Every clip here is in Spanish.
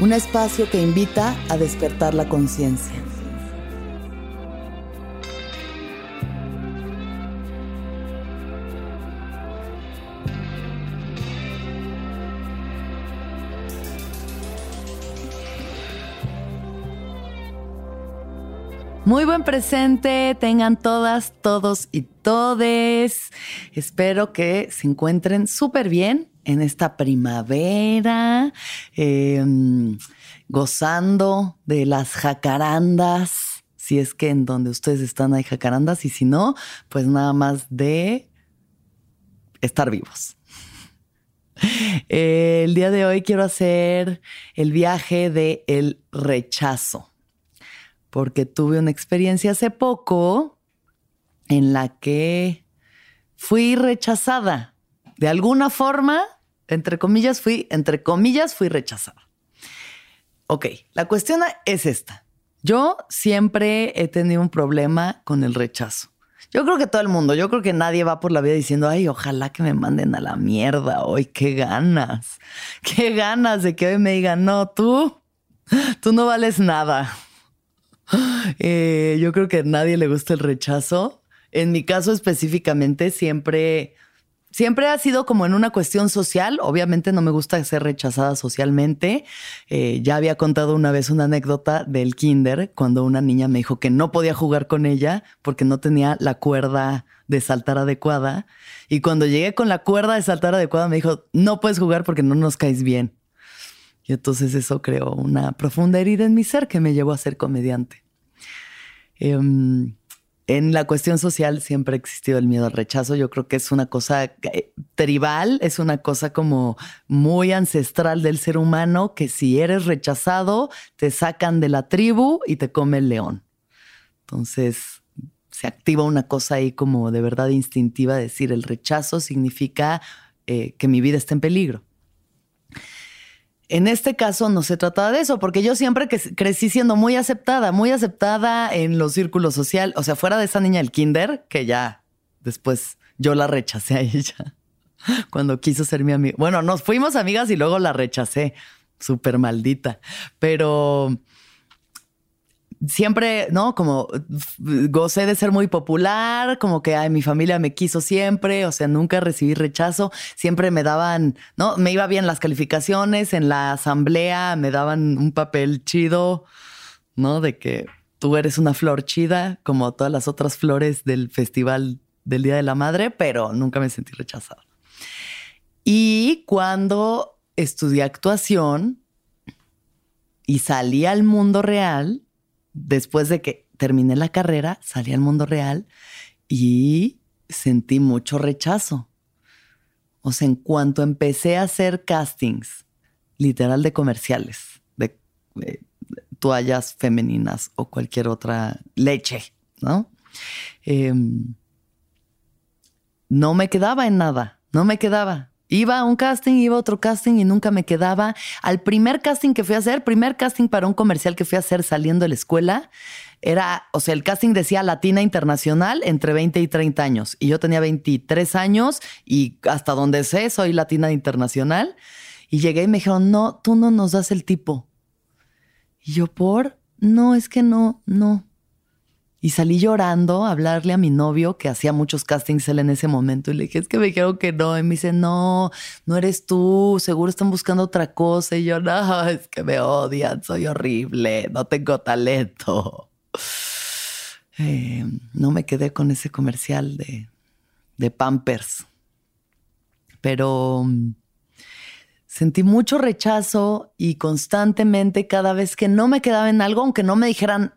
un espacio que invita a despertar la conciencia. Muy buen presente, tengan todas, todos y todes. Espero que se encuentren súper bien en esta primavera, em, gozando de las jacarandas, si es que en donde ustedes están hay jacarandas, y si no, pues nada más de estar vivos. el día de hoy quiero hacer el viaje de el rechazo, porque tuve una experiencia hace poco en la que fui rechazada. De alguna forma, entre comillas, fui, entre comillas, fui rechazada. Ok, la cuestión es esta. Yo siempre he tenido un problema con el rechazo. Yo creo que todo el mundo, yo creo que nadie va por la vida diciendo, ay, ojalá que me manden a la mierda hoy, qué ganas, qué ganas de que hoy me digan, no, tú, tú no vales nada. Eh, yo creo que a nadie le gusta el rechazo. En mi caso específicamente, siempre siempre ha sido como en una cuestión social. Obviamente no me gusta ser rechazada socialmente. Eh, ya había contado una vez una anécdota del kinder cuando una niña me dijo que no podía jugar con ella porque no tenía la cuerda de saltar adecuada. Y cuando llegué con la cuerda de saltar adecuada me dijo, no puedes jugar porque no nos caes bien. Y entonces eso creó una profunda herida en mi ser que me llevó a ser comediante. Em, en la cuestión social siempre ha existido el miedo al rechazo. Yo creo que es una cosa eh, tribal, es una cosa como muy ancestral del ser humano, que si eres rechazado, te sacan de la tribu y te come el león. Entonces se activa una cosa ahí como de verdad instintiva, decir el rechazo significa eh, que mi vida está en peligro. En este caso no se trataba de eso, porque yo siempre crecí siendo muy aceptada, muy aceptada en los círculos sociales, o sea, fuera de esa niña del kinder, que ya después yo la rechacé a ella cuando quiso ser mi amiga. Bueno, nos fuimos amigas y luego la rechacé, súper maldita, pero siempre, ¿no? Como gocé de ser muy popular, como que ay, mi familia me quiso siempre, o sea, nunca recibí rechazo, siempre me daban, ¿no? Me iba bien las calificaciones, en la asamblea me daban un papel chido, ¿no? De que tú eres una flor chida, como todas las otras flores del festival del Día de la Madre, pero nunca me sentí rechazado. Y cuando estudié actuación y salí al mundo real, después de que terminé la carrera, salí al mundo real y sentí mucho rechazo. O sea, en cuanto empecé a hacer castings, literal de comerciales, de, toallas femeninas o cualquier otra leche, ¿no? Em, no me quedaba en nada, no me quedaba. Iba a un casting, iba a otro casting y nunca me quedaba. Al primer casting que fui a hacer, primer casting para un comercial que fui a hacer saliendo de la escuela, era, o sea, el casting decía Latina Internacional entre 20 y 30 años. Y yo tenía 23 años y hasta donde sé, soy Latina Internacional. Y llegué y me dijeron, no, tú no nos das el tipo. Y yo, por, no, es que no, no. Y salí llorando a hablarle a mi novio, que hacía muchos castings él en ese momento, y le dije, es que me dijeron que no. Y me dice, no, no eres tú, seguro están buscando otra cosa. Y yo, no, es que me odian, soy horrible, no tengo talento. Eh, no me quedé con ese comercial de, de Pampers. Pero mm, sentí mucho rechazo y constantemente cada vez que no me quedaba en algo, aunque no me dijeran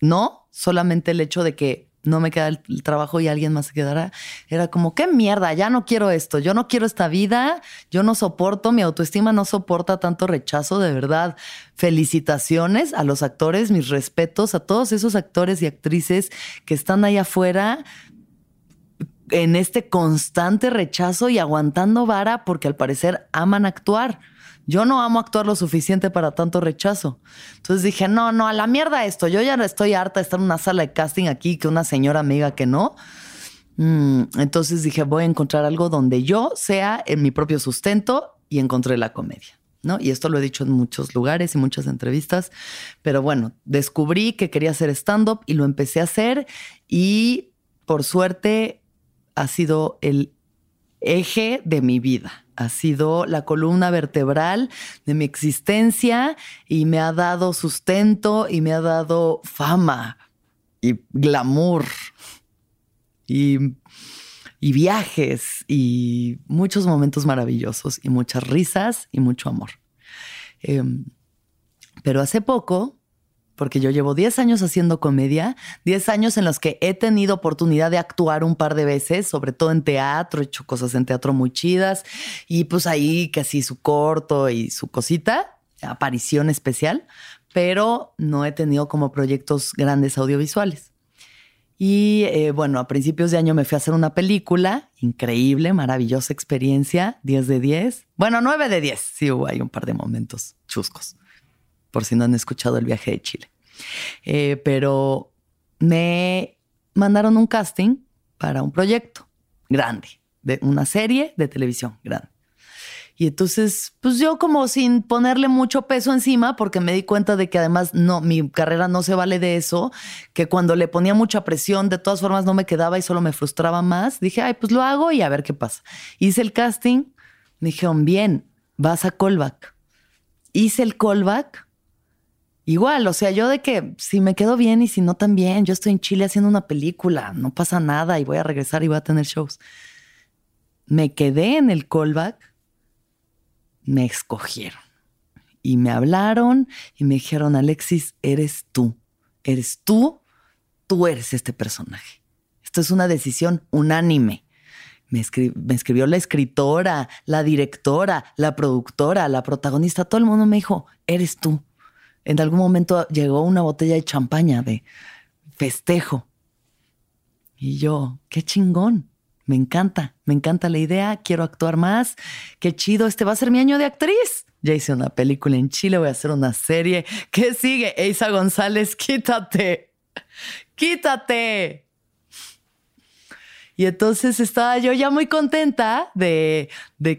no, solamente el hecho de que no me queda el, trabajo y alguien más se quedará, era como, qué mierda, ya no quiero esto, yo no quiero esta vida, yo no soporto, mi autoestima no soporta tanto rechazo, de verdad. Felicitaciones a los actores, mis respetos a todos esos actores y actrices que están ahí afuera en este constante rechazo y aguantando vara porque al parecer aman actuar. Yo no amo actuar lo suficiente para tanto rechazo. Entonces dije, no, no, a la mierda esto. Yo ya estoy harta de estar en una sala de casting aquí que una señora amiga que no. Mm, entonces dije, voy a encontrar algo donde yo sea en mi propio sustento y encontré la comedia. ¿No? Y esto lo he dicho en muchos lugares y muchas entrevistas, pero bueno, descubrí que quería hacer stand-up y lo empecé a hacer y por suerte ha sido el eje de mi vida ha sido la columna vertebral de mi existencia y me ha dado sustento y me ha dado fama y glamour y, viajes y muchos momentos maravillosos y muchas risas y mucho amor. Em, pero hace poco porque yo llevo 10 años haciendo comedia, 10 años en los que he tenido oportunidad de actuar un par de veces, sobre todo en teatro, he hecho cosas en teatro muy chidas y pues ahí casi su corto y su cosita, aparición especial, pero no he tenido como proyectos grandes audiovisuales. Y eh, bueno, a principios de año me fui a hacer una película, increíble, maravillosa experiencia, 10 de 10. Bueno, 9 de 10, sí hubo ahí un par de momentos chuscos por si no han escuchado el viaje de Chile. Eh, pero me mandaron un casting para un proyecto grande, de una serie de televisión grande. Y entonces, pues yo como sin ponerle mucho peso encima, porque me di cuenta de que además no, mi carrera no se vale de eso, que cuando le ponía mucha presión, de todas formas no me quedaba y solo me frustraba más, dije, ay, pues lo hago y a ver qué pasa. Hice el casting, me dijeron, bien, vas a callback. Hice el callback Igual, o sea, yo de que si me quedo bien y si no también, yo estoy en Chile haciendo una película, no pasa nada y voy a regresar y voy a tener shows. Me quedé en el callback, me escogieron y me hablaron y me dijeron, Alexis, eres tú, eres tú, tú eres este personaje. Esto es una decisión unánime. Me, me, escribió la escritora, la directora, la productora, la protagonista, todo el mundo me dijo, eres tú en algún momento llegó una botella de champaña de festejo. Y yo, qué chingón, me encanta, me encanta la idea, quiero actuar más, qué chido, este va a ser mi año de actriz. Ya hice una película en Chile, voy a hacer una serie. ¿Qué sigue? Eisa González, quítate, quítate. Y entonces estaba yo ya muy contenta de,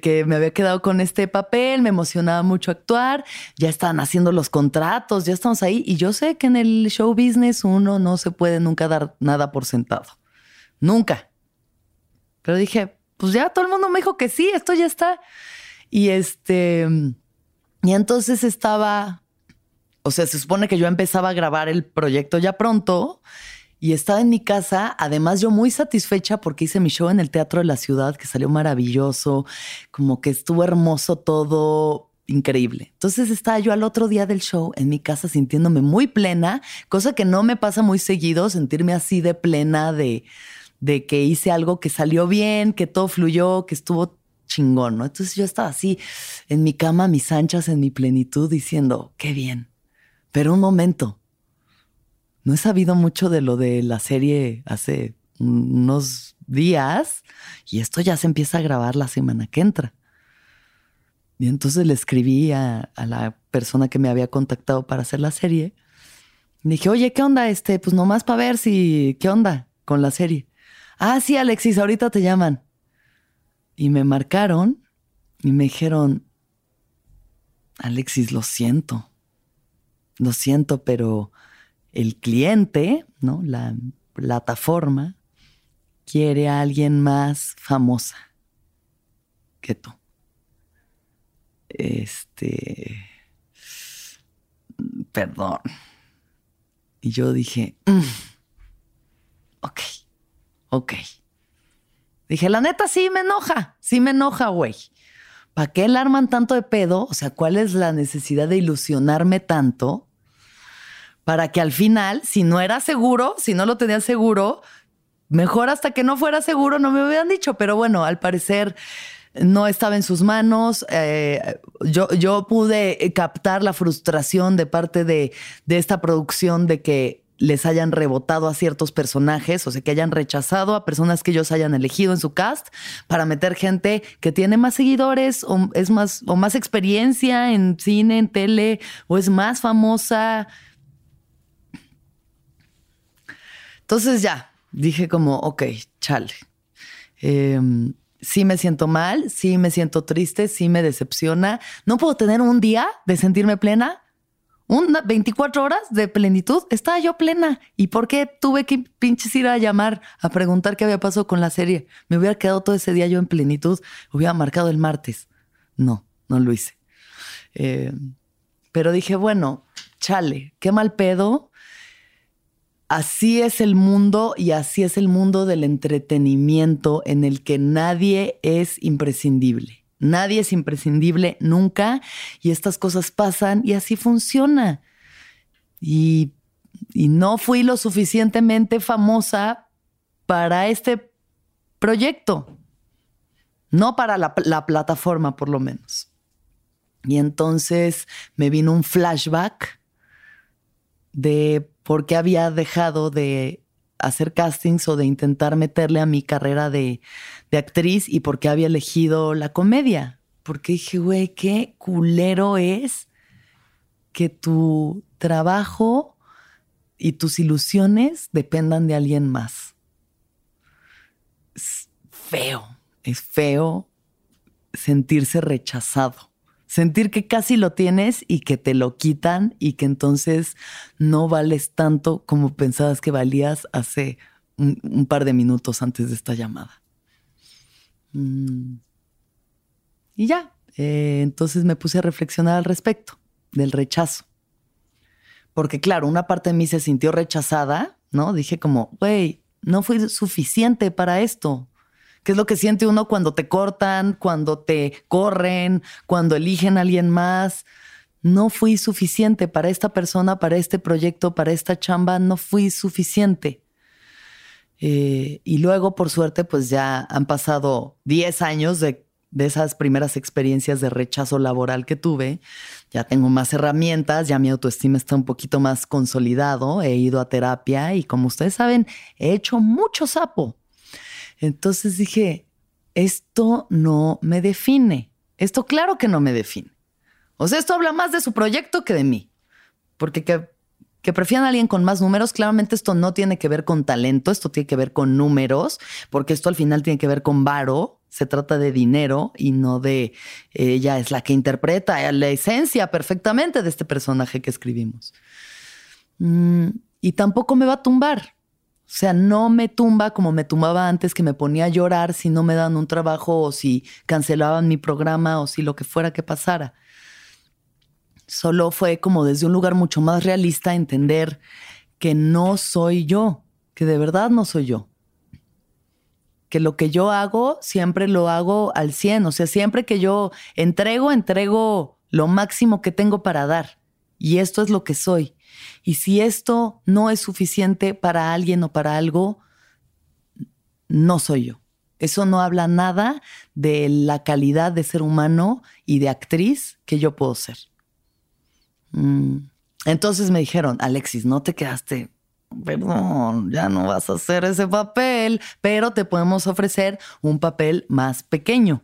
que me había quedado con este papel, me emocionaba mucho actuar, ya estaban haciendo los contratos, ya estamos ahí. Y yo sé que en el show business uno no se puede nunca dar nada por sentado. Nunca. Pero dije, pues ya todo el mundo me dijo que sí, esto ya está. Y este, y entonces estaba, o sea, se supone que yo empezaba a grabar el proyecto ya pronto y estaba en mi casa, además yo muy satisfecha porque hice mi show en el Teatro de la Ciudad, que salió maravilloso, como que estuvo hermoso todo, increíble. Entonces estaba yo al otro día del show en mi casa sintiéndome muy plena, cosa que no me pasa muy seguido, sentirme así de plena de, que hice algo que salió bien, que todo fluyó, que estuvo chingón, ¿no? Entonces yo estaba así en mi cama, mis anchas, en mi plenitud, diciendo, qué bien. Pero un momento, no he sabido mucho de lo de la serie hace unos días y esto ya se empieza a grabar la semana que entra. Y entonces le escribí a, la persona que me había contactado para hacer la serie. Y dije, oye, ¿qué onda? Este, pues nomás para ver si, ¿qué onda con la serie? Ah, sí, Alexis, ahorita te llaman. Y me marcaron y me dijeron, Alexis, lo siento. Lo siento, pero el cliente, ¿no? La plataforma quiere a alguien más famosa que tú. Este. Perdón. Y yo dije, mm, ok, ok. Dije, la neta sí me enoja, sí me enoja, güey. ¿Para qué le arman tanto de pedo? O sea, ¿cuál es la necesidad de ilusionarme tanto? Para que al final, si no era seguro, si no lo tenía seguro, mejor hasta que no fuera seguro no me hubieran dicho. Pero bueno, al parecer no estaba en sus manos. Eh, yo, yo pude captar la frustración de parte de, de esta producción de que les hayan rebotado a ciertos personajes, o sea, que hayan rechazado a personas que ellos hayan elegido en su cast para meter gente que tiene más seguidores o es más o más experiencia en cine, en tele o es más famosa. Entonces ya, dije como, ok, chale. Em, sí me siento mal, sí me siento triste, sí me decepciona. No puedo tener un día de sentirme plena. Una 24 horas de plenitud, estaba yo plena. ¿Y por qué tuve que pinches ir a llamar a preguntar qué había pasado con la serie? Me hubiera quedado todo ese día yo en plenitud, hubiera marcado el martes. No, no lo hice. Em, pero dije, bueno, chale, qué mal pedo Así es el mundo y así es el mundo del entretenimiento en el que nadie es imprescindible. Nadie es imprescindible nunca y estas cosas pasan y así funciona. Y, no fui lo suficientemente famosa para este proyecto. No para la, la plataforma, por lo menos. Y entonces me vino un flashback de por qué había dejado de hacer castings o de intentar meterle a mi carrera de, actriz y por qué había elegido la comedia. Porque dije, güey, qué culero es que tu trabajo y tus ilusiones dependan de alguien más. Es feo, es feo sentirse rechazado sentir que casi lo tienes y que te lo quitan y que entonces no vales tanto como pensabas que valías hace un, par de minutos antes de esta llamada. Mm. Y ya, eh, entonces me puse a reflexionar al respecto del rechazo. Porque claro, una parte de mí se sintió rechazada, ¿no? Dije como, güey, no fui suficiente para esto. ¿Qué es lo que siente uno cuando te cortan, cuando te corren, cuando eligen a alguien más? No fui suficiente para esta persona, para este proyecto, para esta chamba, no fui suficiente. Eh, y luego, por suerte, pues ya han pasado 10 años de, de esas primeras experiencias de rechazo laboral que tuve. Ya tengo más herramientas, ya mi autoestima está un poquito más consolidado, he ido a terapia y como ustedes saben, he hecho mucho sapo. Entonces dije, esto no me define. Esto claro que no me define. O sea, esto habla más de su proyecto que de mí. Porque que, prefieran a alguien con más números, claramente esto no tiene que ver con talento, esto tiene que ver con números, porque esto al final tiene que ver con varo, se trata de dinero y no de ella es la que interpreta la esencia perfectamente de este personaje que escribimos. Mm, y tampoco me va a tumbar. O sea, no me tumba como me tumbaba antes, que me ponía a llorar si no me dan un trabajo o si cancelaban mi programa o si lo que fuera que pasara. Solo fue como desde un lugar mucho más realista entender que no soy yo, que de verdad no soy yo. Que lo que yo hago siempre lo hago al 100, o sea, siempre que yo entrego, entrego lo máximo que tengo para dar. Y esto es lo que soy. Y si esto no es suficiente para alguien o para algo, no soy yo. Eso no habla nada de la calidad de ser humano y de actriz que yo puedo ser. Mm. Entonces me dijeron, Alexis, no te quedaste perdón, ya no vas a hacer ese papel, pero te podemos ofrecer un papel más pequeño.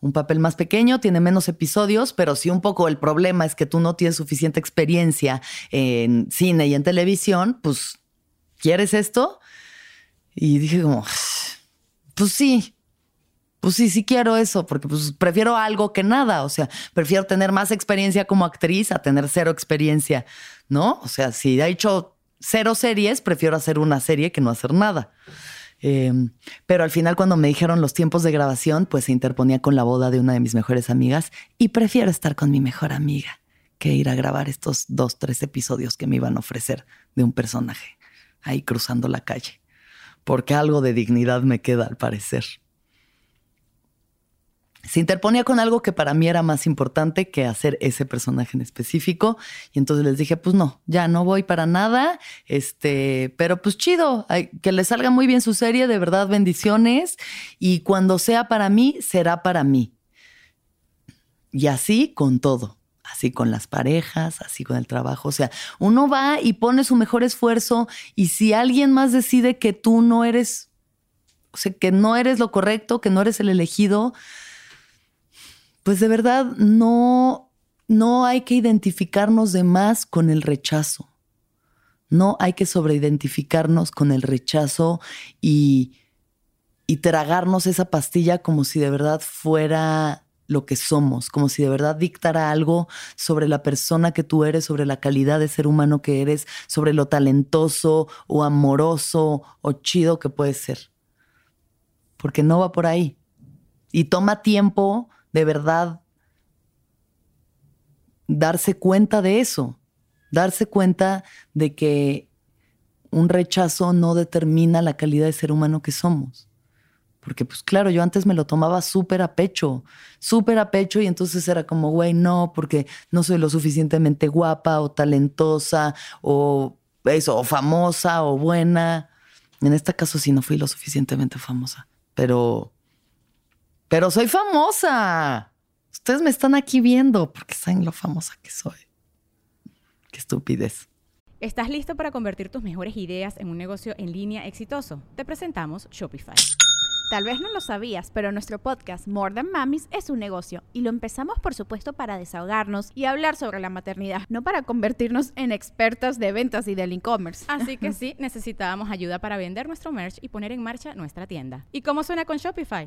Un papel más pequeño, tiene menos episodios, pero si un poco el problema es que tú no tienes suficiente experiencia en cine y en televisión, pues, ¿quieres esto? Y dije como, pues sí, pues sí, sí quiero eso, porque pues prefiero algo que nada, o sea, prefiero tener más experiencia como actriz a tener cero experiencia, ¿no? O sea, si ha hecho cero series, prefiero hacer una serie que no hacer nada. Em, pero al final cuando me dijeron los tiempos de grabación, pues se interponía con la boda de una de mis mejores amigas y prefiero estar con mi mejor amiga que ir a grabar estos dos, tres episodios que me iban a ofrecer de un personaje ahí cruzando la calle. Porque algo de dignidad me queda al parecer se interponía con algo que para mí era más importante que hacer ese personaje en específico. Y entonces les dije, pues no, ya no voy para nada. Este, pero pues chido, que le salga muy bien su serie, de verdad, bendiciones. Y cuando sea para mí, será para mí. Y así con todo. Así con las parejas, así con el trabajo. O sea, uno va y pone su mejor esfuerzo. Y si alguien más decide que tú no eres, o sea, que no eres lo correcto, que no eres el elegido, pues de verdad no, no hay que identificarnos de más con el rechazo. No hay que sobreidentificarnos con el rechazo y, y tragarnos esa pastilla como si de verdad fuera lo que somos, como si de verdad dictara algo sobre la persona que tú eres, sobre la calidad de ser humano que eres, sobre lo talentoso o amoroso o chido que puedes ser. Porque no va por ahí. Y toma tiempo de verdad darse cuenta de eso, darse cuenta de que un rechazo no determina la calidad de ser humano que somos. Porque pues claro, yo antes me lo tomaba súper a pecho, súper a pecho y entonces era como, güey, no, porque no soy lo suficientemente guapa o talentosa o eso, o famosa o buena. En este caso sí no fui lo suficientemente famosa, pero pero soy famosa. Ustedes me están aquí viendo porque saben lo famosa que soy. Qué estupidez. ¿Estás listo para convertir tus mejores ideas en un negocio en línea exitoso? Te presentamos Shopify. Tal vez no lo sabías, pero nuestro podcast More Than Mamis es un negocio y lo empezamos por supuesto para desahogarnos y hablar sobre la maternidad, no para convertirnos en expertas de ventas y del e-commerce. Así que sí, necesitábamos ayuda para vender nuestro merch y poner en marcha nuestra tienda. ¿Y cómo suena con Shopify?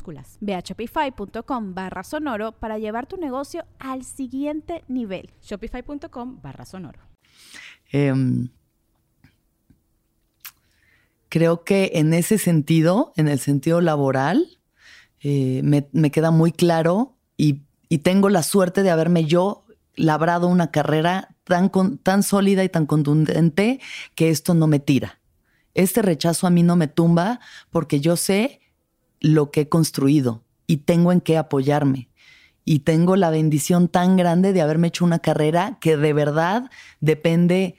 Ve a shopify.com barra sonoro para llevar tu negocio al siguiente nivel. Shopify.com barra sonoro. Em, creo que en ese sentido, en el sentido laboral, eh, me, queda muy claro y, tengo la suerte de haberme yo labrado una carrera tan, tan sólida y tan contundente que esto no me tira. Este rechazo a mí no me tumba porque yo sé lo que he construido y tengo en qué apoyarme. Y tengo la bendición tan grande de haberme hecho una carrera que de verdad depende,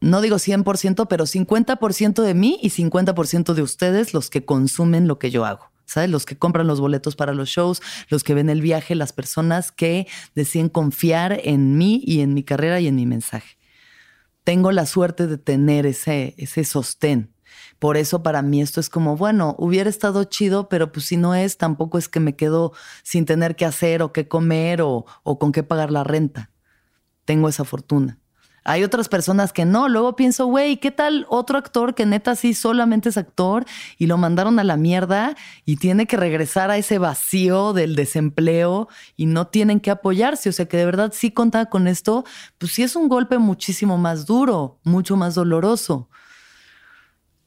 no digo 100%, pero 50% de mí y 50% de ustedes los que consumen lo que yo hago. ¿Sabes? Los que compran los boletos para los shows, los que ven el viaje, las personas que deciden confiar en mí y en mi carrera y en mi mensaje. Tengo la suerte de tener ese, ese sostén por eso para mí esto es como, bueno, hubiera estado chido, pero pues si no es, tampoco es que me quedo sin tener que hacer o qué comer o, o con qué pagar la renta. Tengo esa fortuna. Hay otras personas que no. Luego pienso, güey, ¿qué tal otro actor que neta sí solamente es actor y lo mandaron a la mierda y tiene que regresar a ese vacío del desempleo y no tienen que apoyarse? O sea que de verdad sí contaba con esto, pues sí es un golpe muchísimo más duro, mucho más doloroso.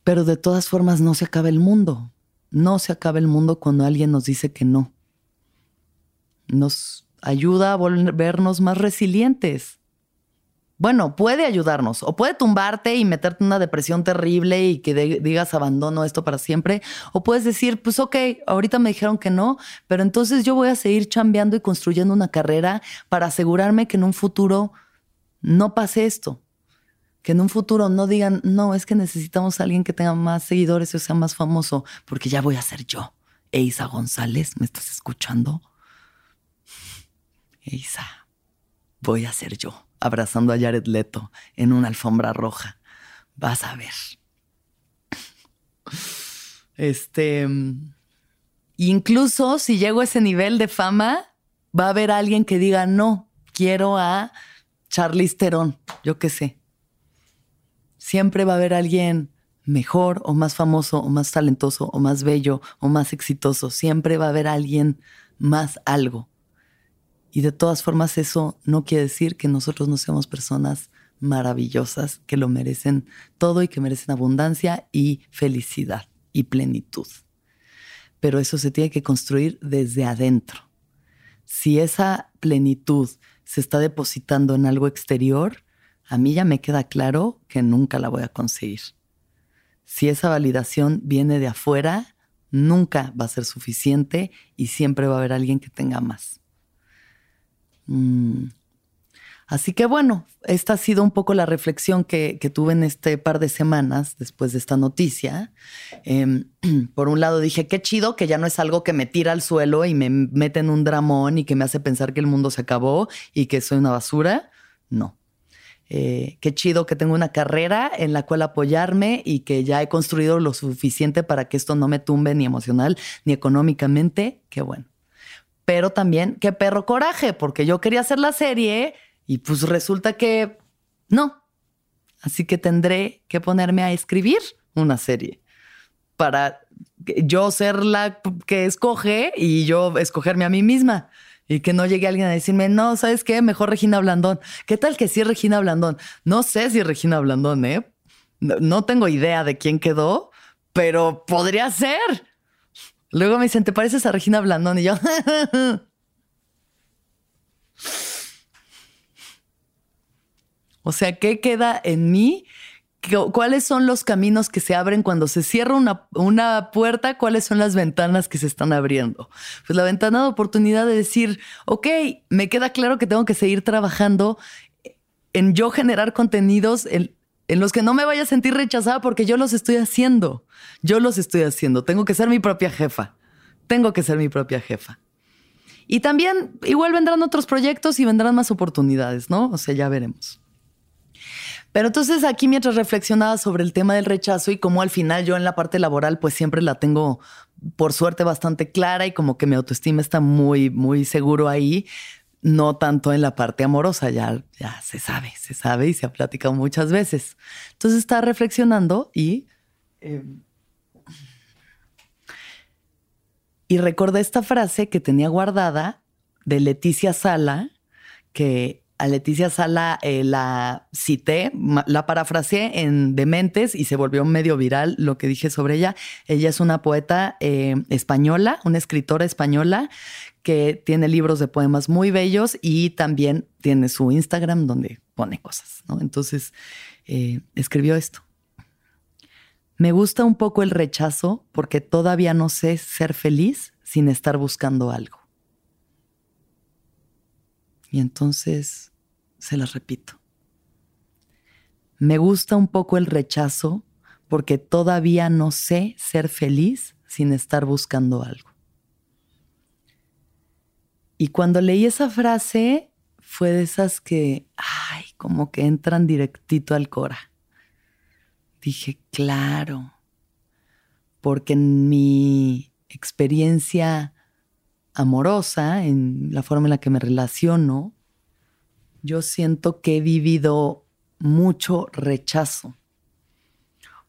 Pero de todas formas no se acaba el mundo. No se acaba el mundo cuando alguien nos dice que no. Nos ayuda a volvernos más resilientes. bueno, puede ayudarnos o puede tumbarte y meterte en una depresión terrible y que digas abandono esto para siempre. O puedes decir, pues ok, ahorita me dijeron que no, pero entonces yo voy a seguir chambeando y construyendo una carrera para asegurarme que en un futuro no pase esto. Que en un futuro no digan, no, es que necesitamos a alguien que tenga más seguidores o sea más famoso, porque ya voy a ser yo. Eisa González, ¿me estás escuchando? Eisa, voy a ser yo abrazando a Jared Leto en una alfombra roja. Vas a ver. Este. Incluso si llego a ese nivel de fama, va a haber alguien que diga no, quiero a Charlize Theron, yo qué sé. Siempre va a haber alguien mejor o más famoso o más talentoso o más bello o más exitoso. Siempre va a haber alguien más algo. Y de todas formas eso no quiere decir que nosotros no seamos personas maravillosas, que lo merecen todo y que merecen abundancia y felicidad y plenitud. Pero eso se tiene que construir desde adentro. Si esa plenitud se está depositando en algo exterior, a mí ya me queda claro que nunca la voy a conseguir. Si esa validación viene de afuera, nunca va a ser suficiente y siempre va a haber alguien que tenga más. Mm. Así que bueno, esta ha sido un poco la reflexión que, tuve en este par de semanas después de esta noticia. Em, por un lado dije, qué chido que ya no es algo que me tira al suelo y me mete en un dramón y que me hace pensar que el mundo se acabó y que soy una basura. No. Eh, qué chido que tengo una carrera en la cual apoyarme y que ya he construido lo suficiente para que esto no me tumbe ni emocional ni económicamente. Qué bueno pero también qué perro coraje, porque yo quería hacer la serie y pues resulta que no. Así que tendré que ponerme a escribir una serie para yo ser la que escoge y yo escogerme a mí misma. Y que no llegue alguien a decirme, no, ¿sabes qué? Mejor Regina Blandón. ¿Qué tal que sí Regina Blandón? No sé si Regina Blandón, ¿eh? no tengo idea de quién quedó, pero podría ser. Luego me dicen, ¿te pareces a Regina Blandón? Y yo, o sea, ¿qué queda en mí? ¿Cuáles son los caminos que se abren cuando se cierra una, una, puerta? ¿Cuáles son las ventanas que se están abriendo? Pues la ventana de oportunidad de decir, ok, me queda claro que tengo que seguir trabajando en yo generar contenidos, en, en los que no me vaya a sentir rechazada porque yo los estoy haciendo. Yo los estoy haciendo. Tengo que ser mi propia jefa. Tengo que ser mi propia jefa. Y también igual vendrán otros proyectos y vendrán más oportunidades, ¿no? O sea, ya veremos. Pero entonces aquí mientras reflexionaba sobre el tema del rechazo y cómo al final yo en la parte laboral pues siempre la tengo por suerte bastante clara y como que mi autoestima está muy, muy seguro ahí, no tanto en la parte amorosa, ya, ya se sabe, se sabe y se ha platicado muchas veces. Entonces está reflexionando y... Em, y recordé esta frase que tenía guardada de Leticia Sala, que a Leticia Sala eh, la cité, la parafraseé en Dementes y se volvió medio viral lo que dije sobre ella. Ella es una poeta eh, española, una escritora española que tiene libros de poemas muy bellos y también tiene su Instagram donde pone cosas, ¿no? Entonces, eh, escribió esto. Me gusta un poco el rechazo porque todavía no sé ser feliz sin estar buscando algo. Y entonces, se las repito. Me gusta un poco el rechazo porque todavía no sé ser feliz sin estar buscando algo. Y cuando leí esa frase, fue de esas que, ay, como que entran directito al cora. Dije, claro, porque en mi experiencia amorosa, en la forma en la que me relaciono, yo siento que he vivido mucho rechazo.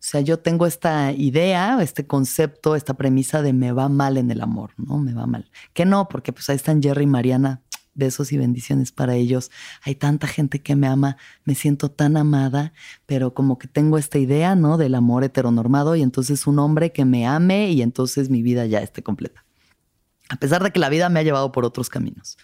O sea, yo tengo esta idea, este concepto, esta premisa de me va mal en el amor, ¿no? Me va mal. Que no, porque pues ahí están Jerry y Mariana, besos y bendiciones para ellos. Hay tanta gente que me ama, me siento tan amada, pero como que tengo esta idea, ¿no? Del amor heteronormado y entonces un hombre que me ame y entonces mi vida ya esté completa. A pesar de que la vida me ha llevado por otros caminos.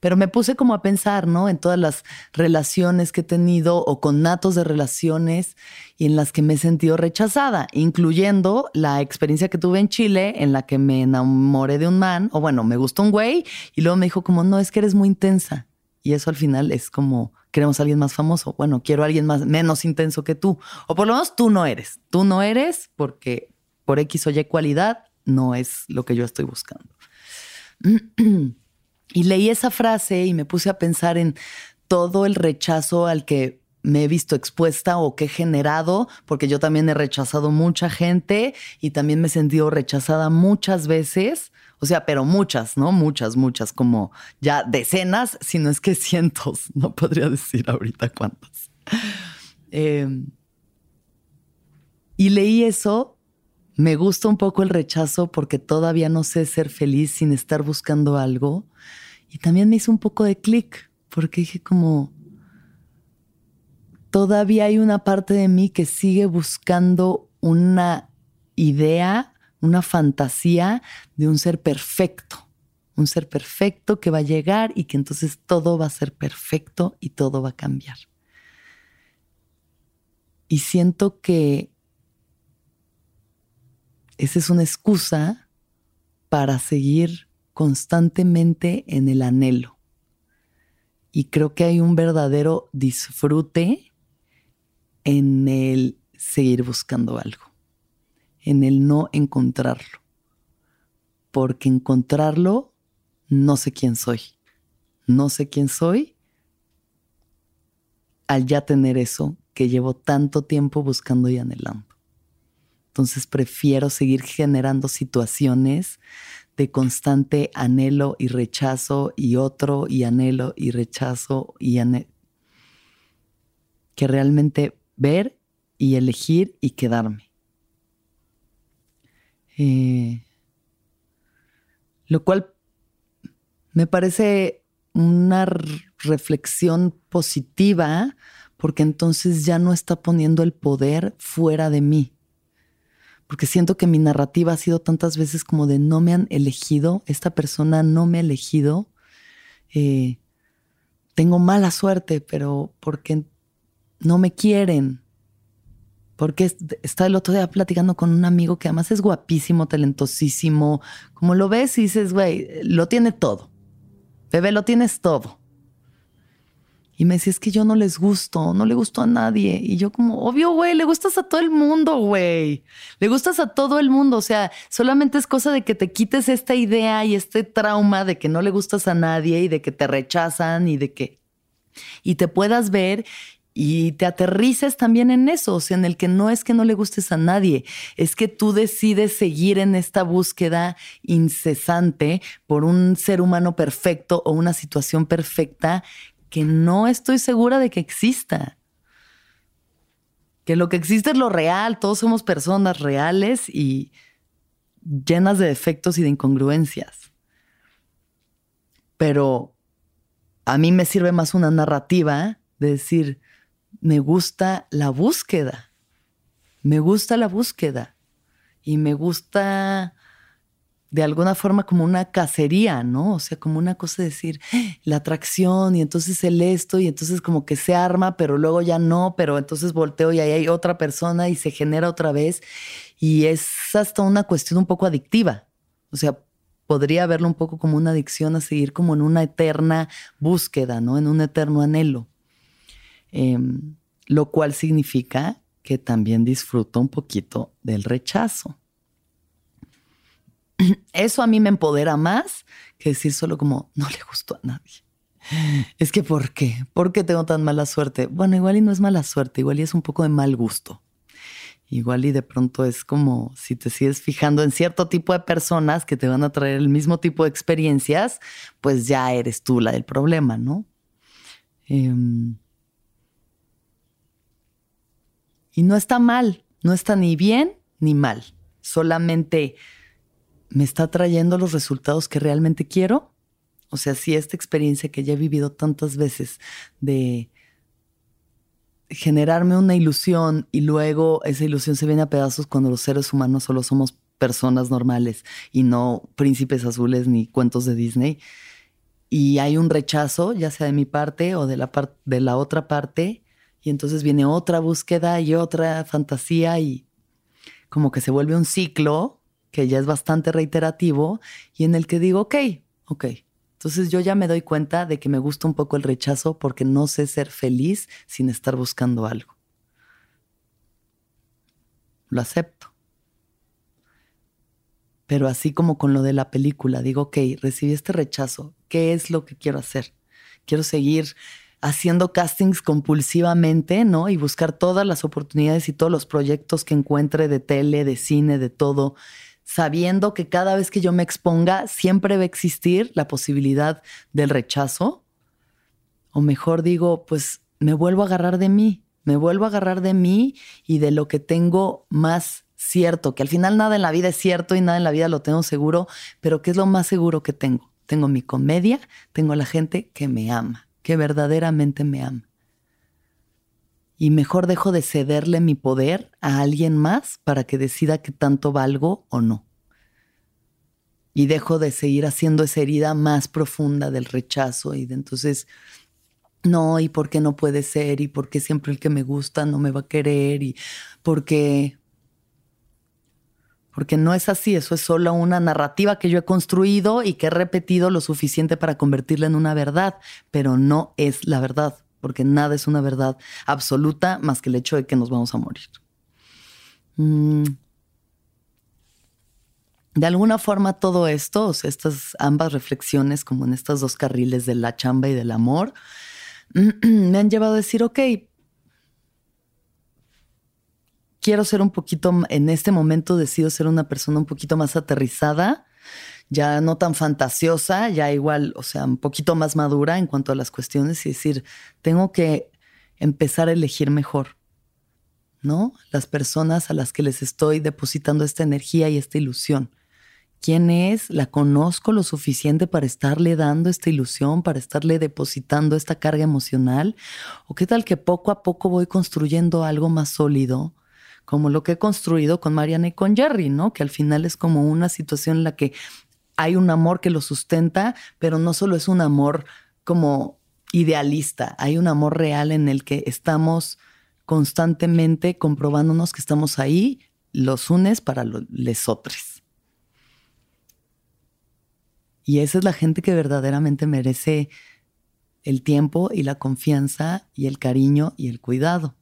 Pero me puse como a pensar, ¿no? En todas las relaciones que he tenido o con natos de relaciones y en las que me he sentido rechazada, incluyendo la experiencia que tuve en Chile en la que me enamoré de un man, o bueno, me gustó un güey y luego me dijo como, no, es que eres muy intensa. Y eso al final es como, queremos a alguien más famoso. Bueno, quiero a alguien más, menos intenso que tú. O por lo menos tú no eres. Tú no eres porque por X o Y cualidad no es lo que yo estoy buscando. Y leí esa frase y me puse a pensar en todo el rechazo al que me he visto expuesta o que he generado, porque yo también he rechazado mucha gente y también me he sentido rechazada muchas veces. O sea, pero muchas, ¿no? Muchas, muchas, como ya decenas, si no es que cientos, no podría decir ahorita cuántas. Em, y leí eso me gusta un poco el rechazo porque todavía no sé ser feliz sin estar buscando algo. Y también me hizo un poco de clic porque dije como, todavía hay una parte de mí que sigue buscando una idea, una fantasía de un ser perfecto. Un ser perfecto que va a llegar y que entonces todo va a ser perfecto y todo va a cambiar. Y siento que esa es una excusa para seguir constantemente en el anhelo. Y creo que hay un verdadero disfrute en el seguir buscando algo, en el no encontrarlo. Porque encontrarlo, no sé quién soy. No sé quién soy al ya tener eso que llevo tanto tiempo buscando y anhelando. Entonces prefiero seguir generando situaciones de constante anhelo y rechazo y otro y anhelo y rechazo y anhelo. Que realmente ver y elegir y quedarme. Eh, lo cual me parece una reflexión positiva porque entonces ya no está poniendo el poder fuera de mí porque siento que mi narrativa ha sido tantas veces como de no me han elegido, esta persona no me ha elegido, eh, tengo mala suerte, pero porque no me quieren. Porque está el otro día platicando con un amigo que además es guapísimo, talentosísimo. Como lo ves y dices, güey, lo tiene todo. Bebé, lo tienes todo. Y me decía, es que yo no les gusto, no le gusto a nadie. Y yo como, obvio, güey, le gustas a todo el mundo, güey. Le gustas a todo el mundo. O sea, solamente es cosa de que te quites esta idea y este trauma de que no le gustas a nadie y de que te rechazan y de que... Y te puedas ver y te aterrices también en eso, o sea, en el que no es que no le gustes a nadie, es que tú decides seguir en esta búsqueda incesante por un ser humano perfecto o una situación perfecta que no estoy segura de que exista. Que lo que existe es lo real, todos somos personas reales y llenas de defectos y de incongruencias. Pero a mí me sirve más una narrativa de decir, me gusta la búsqueda, me gusta la búsqueda y me gusta de alguna forma como una cacería, ¿no? O sea, como una cosa de decir, ¡Ah! la atracción y entonces el esto y entonces como que se arma, pero luego ya no, pero entonces volteo y ahí hay otra persona y se genera otra vez y es hasta una cuestión un poco adictiva. O sea, podría verlo un poco como una adicción a seguir como en una eterna búsqueda, ¿no? En un eterno anhelo. Em, lo cual significa que también disfruto un poquito del rechazo. Eso a mí me empodera más que decir solo como no le gustó a nadie. Es que ¿por qué? ¿Por qué tengo tan mala suerte? Bueno, igual y no es mala suerte, igual y es un poco de mal gusto. Igual y de pronto es como si te sigues fijando en cierto tipo de personas que te van a traer el mismo tipo de experiencias, pues ya eres tú la del problema, ¿no? Em, y no está mal, no está ni bien ni mal, solamente me está trayendo los resultados que realmente quiero? O sea, si esta experiencia que ya he vivido tantas veces de generarme una ilusión y luego esa ilusión se viene a pedazos cuando los seres humanos solo somos personas normales y no príncipes azules ni cuentos de Disney. Y hay un rechazo, ya sea de mi parte o de la, de la otra parte, y entonces viene otra búsqueda y otra fantasía y como que se vuelve un ciclo que ya es bastante reiterativo y en el que digo, ok, ok. Entonces yo ya me doy cuenta de que me gusta un poco el rechazo porque no sé ser feliz sin estar buscando algo. Lo acepto. Pero así como con lo de la película, digo, ok, recibí este rechazo, ¿qué es lo que quiero hacer? Quiero seguir haciendo castings compulsivamente, ¿no? Y buscar todas las oportunidades y todos los proyectos que encuentre de tele, de cine, de todo, sabiendo que cada vez que yo me exponga siempre va a existir la posibilidad del rechazo. O mejor digo, pues me vuelvo a agarrar de mí, me vuelvo a agarrar de mí y de lo que tengo más cierto, que al final nada en la vida es cierto y nada en la vida lo tengo seguro, pero ¿qué es lo más seguro que tengo? Tengo mi comedia, tengo la gente que me ama que verdaderamente me ama. Y mejor dejo de cederle mi poder a alguien más para que decida que tanto valgo o no. Y dejo de seguir haciendo esa herida más profunda del rechazo y de entonces, no, y por qué no puede ser, y por qué siempre el que me gusta no me va a querer, y por qué porque no es así, eso es solo una narrativa que yo he construido y que he repetido lo suficiente para convertirla en una verdad, pero no es la verdad, porque nada es una verdad absoluta más que el hecho de que nos vamos a morir. Mm. De alguna forma todo esto, o sea, estas ambas reflexiones como en estos dos carriles de la chamba y del amor, me han llevado a decir, ok, quiero ser un poquito, en este momento decido ser una persona un poquito más aterrizada, ya no tan fantasiosa, ya igual, o sea, un poquito más madura en cuanto a las cuestiones y decir, tengo que empezar a elegir mejor, ¿no? Las personas a las que les estoy depositando esta energía y esta ilusión. ¿Quién es? ¿La conozco lo suficiente para estarle dando esta ilusión, para estarle depositando esta carga emocional? ¿O qué tal que poco a poco voy construyendo algo más sólido? como lo que he construido con Mariana y con Jerry, ¿no? Que al final es como una situación en la que hay un amor que lo sustenta, pero no solo es un amor como idealista, hay un amor real en el que estamos constantemente comprobándonos que estamos ahí, los unes para los otros. Y esa es la gente que verdaderamente merece el tiempo y la confianza y el cariño y el cuidado.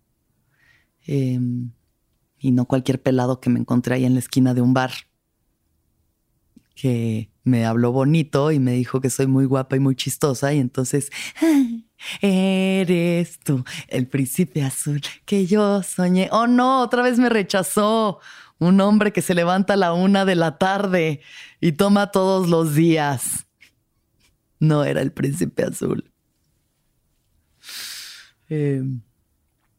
Eh, y no cualquier pelado que me encontré ahí en la esquina de un bar que me habló bonito y me dijo que soy muy guapa y muy chistosa y entonces eres tú el príncipe azul que yo soñé. Oh no, otra vez me rechazó un hombre que se levanta a la una de la tarde y toma todos los días. No era el príncipe azul. Em,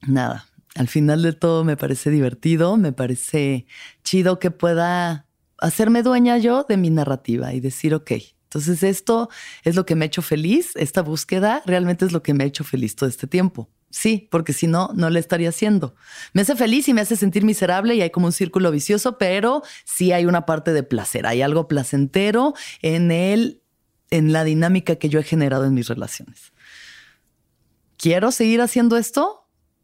nada, al final de todo me parece divertido, me parece chido que pueda hacerme dueña yo de mi narrativa y decir, ok, entonces esto es lo que me ha hecho feliz, esta búsqueda realmente es lo que me ha hecho feliz todo este tiempo. Sí, porque si no, no le estaría haciendo. Me hace feliz y me hace sentir miserable y hay como un círculo vicioso, pero sí hay una parte de placer, hay algo placentero en él, en la dinámica que yo he generado en mis relaciones. ¿Quiero seguir haciendo esto?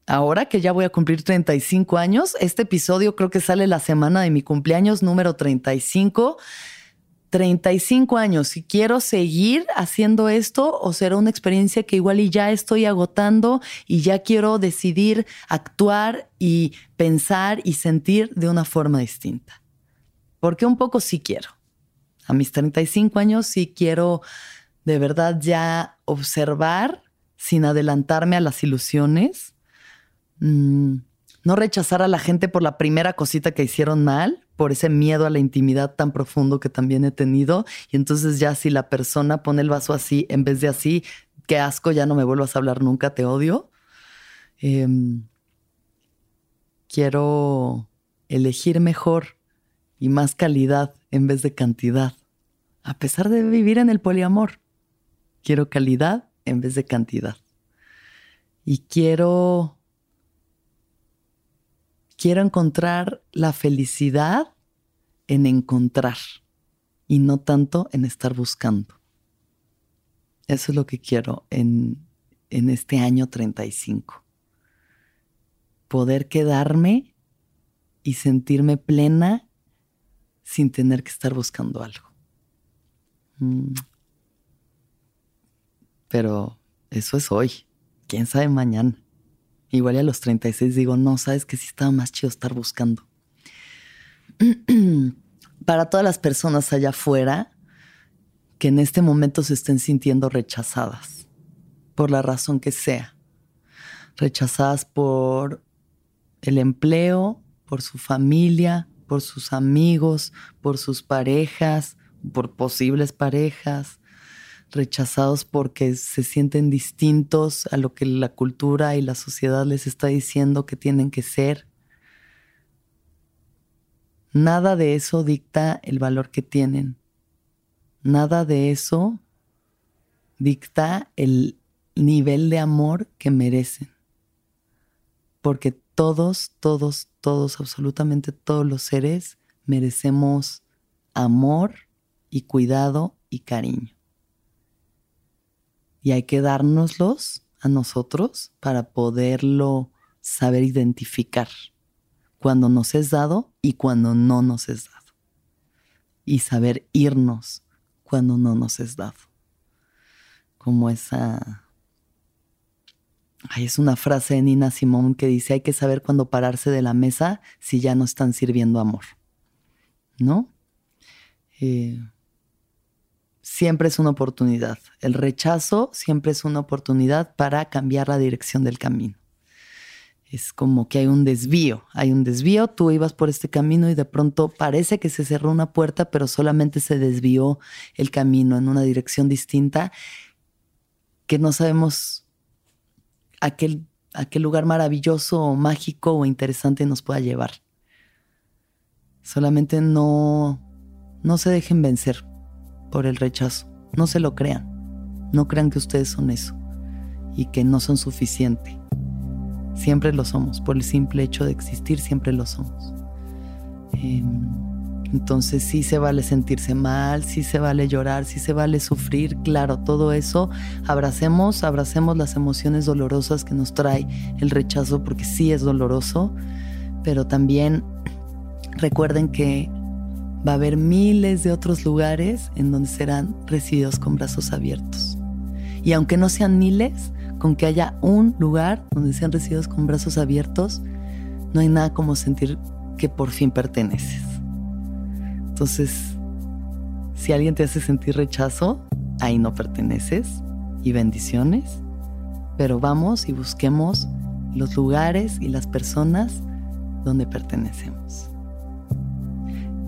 Ahora que ya voy a cumplir 35 años, este episodio creo que sale la semana de mi cumpleaños número 35. 35 años, si quiero seguir haciendo esto o será una experiencia que igual y ya estoy agotando y ya quiero decidir actuar y pensar y sentir de una forma distinta. Porque un poco sí quiero. A mis 35 años sí quiero de verdad ya observar sin adelantarme a las ilusiones Mm, no rechazar a la gente por la primera cosita que hicieron mal, por ese miedo a la intimidad tan profundo que también he tenido. Y entonces ya si la persona pone el vaso así en vez de así, qué asco, ya no me vuelvas a hablar nunca, te odio. Em, quiero elegir mejor y más calidad en vez de cantidad, a pesar de vivir en el poliamor. Quiero calidad en vez de cantidad. Y quiero quiero encontrar la felicidad en encontrar y no tanto en estar buscando. Eso es lo que quiero en, en este año 35. Poder quedarme y sentirme plena sin tener que estar buscando algo. Mm. Pero eso es hoy. ¿Quién sabe mañana? Igual a los 36 digo, no, sabes que sí estaba más chido estar buscando. Para todas las personas allá afuera que en este momento se estén sintiendo rechazadas, por la razón que sea. Rechazadas por el empleo, por su familia, por sus amigos, por sus parejas, por posibles parejas, rechazados porque se sienten distintos a lo que la cultura y la sociedad les está diciendo que tienen que ser. Nada de eso dicta el valor que tienen. Nada de eso dicta el nivel de amor que merecen. Porque todos, todos, todos, absolutamente todos los seres merecemos amor y cuidado y cariño. Y hay que dárnoslos a nosotros para poderlo saber identificar cuando nos es dado y cuando no nos es dado. Y saber irnos cuando no nos es dado. Como esa... Ay, es una frase de Nina Simón que dice, hay que saber cuándo pararse de la mesa si ya no están sirviendo amor. ¿No? Eh, siempre es una oportunidad. El rechazo siempre es una oportunidad para cambiar la dirección del camino. Es como que hay un desvío, hay un desvío, tú ibas por este camino y de pronto parece que se cerró una puerta, pero solamente se desvió el camino en una dirección distinta que no sabemos a qué, lugar maravilloso mágico o interesante nos pueda llevar. Solamente no, no se dejen vencer por el rechazo. No se lo crean. No crean que ustedes son eso y que no son suficiente. Siempre lo somos. Por el simple hecho de existir, siempre lo somos. Em, entonces sí se vale sentirse mal, sí se vale llorar, sí se vale sufrir, claro, todo eso. Abracemos, abracemos las emociones dolorosas que nos trae el rechazo, porque sí es doloroso, pero también recuerden que va a haber miles de otros lugares en donde serán recibidos con brazos abiertos. Y aunque no sean miles, con que haya un lugar donde sean recibidos con brazos abiertos, no hay nada como sentir que por fin perteneces. Entonces, si alguien te hace sentir rechazo, ahí no perteneces y bendiciones, pero vamos y busquemos los lugares y las personas donde pertenecemos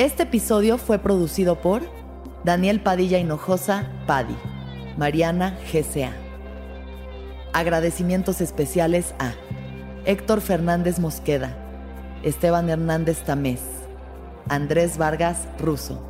Este episodio fue producido por Daniel Padilla Hinojosa, Padi, Mariana GCA. Agradecimientos especiales a Héctor Fernández Mosqueda, Esteban Hernández Tamés, Andrés Vargas Russo.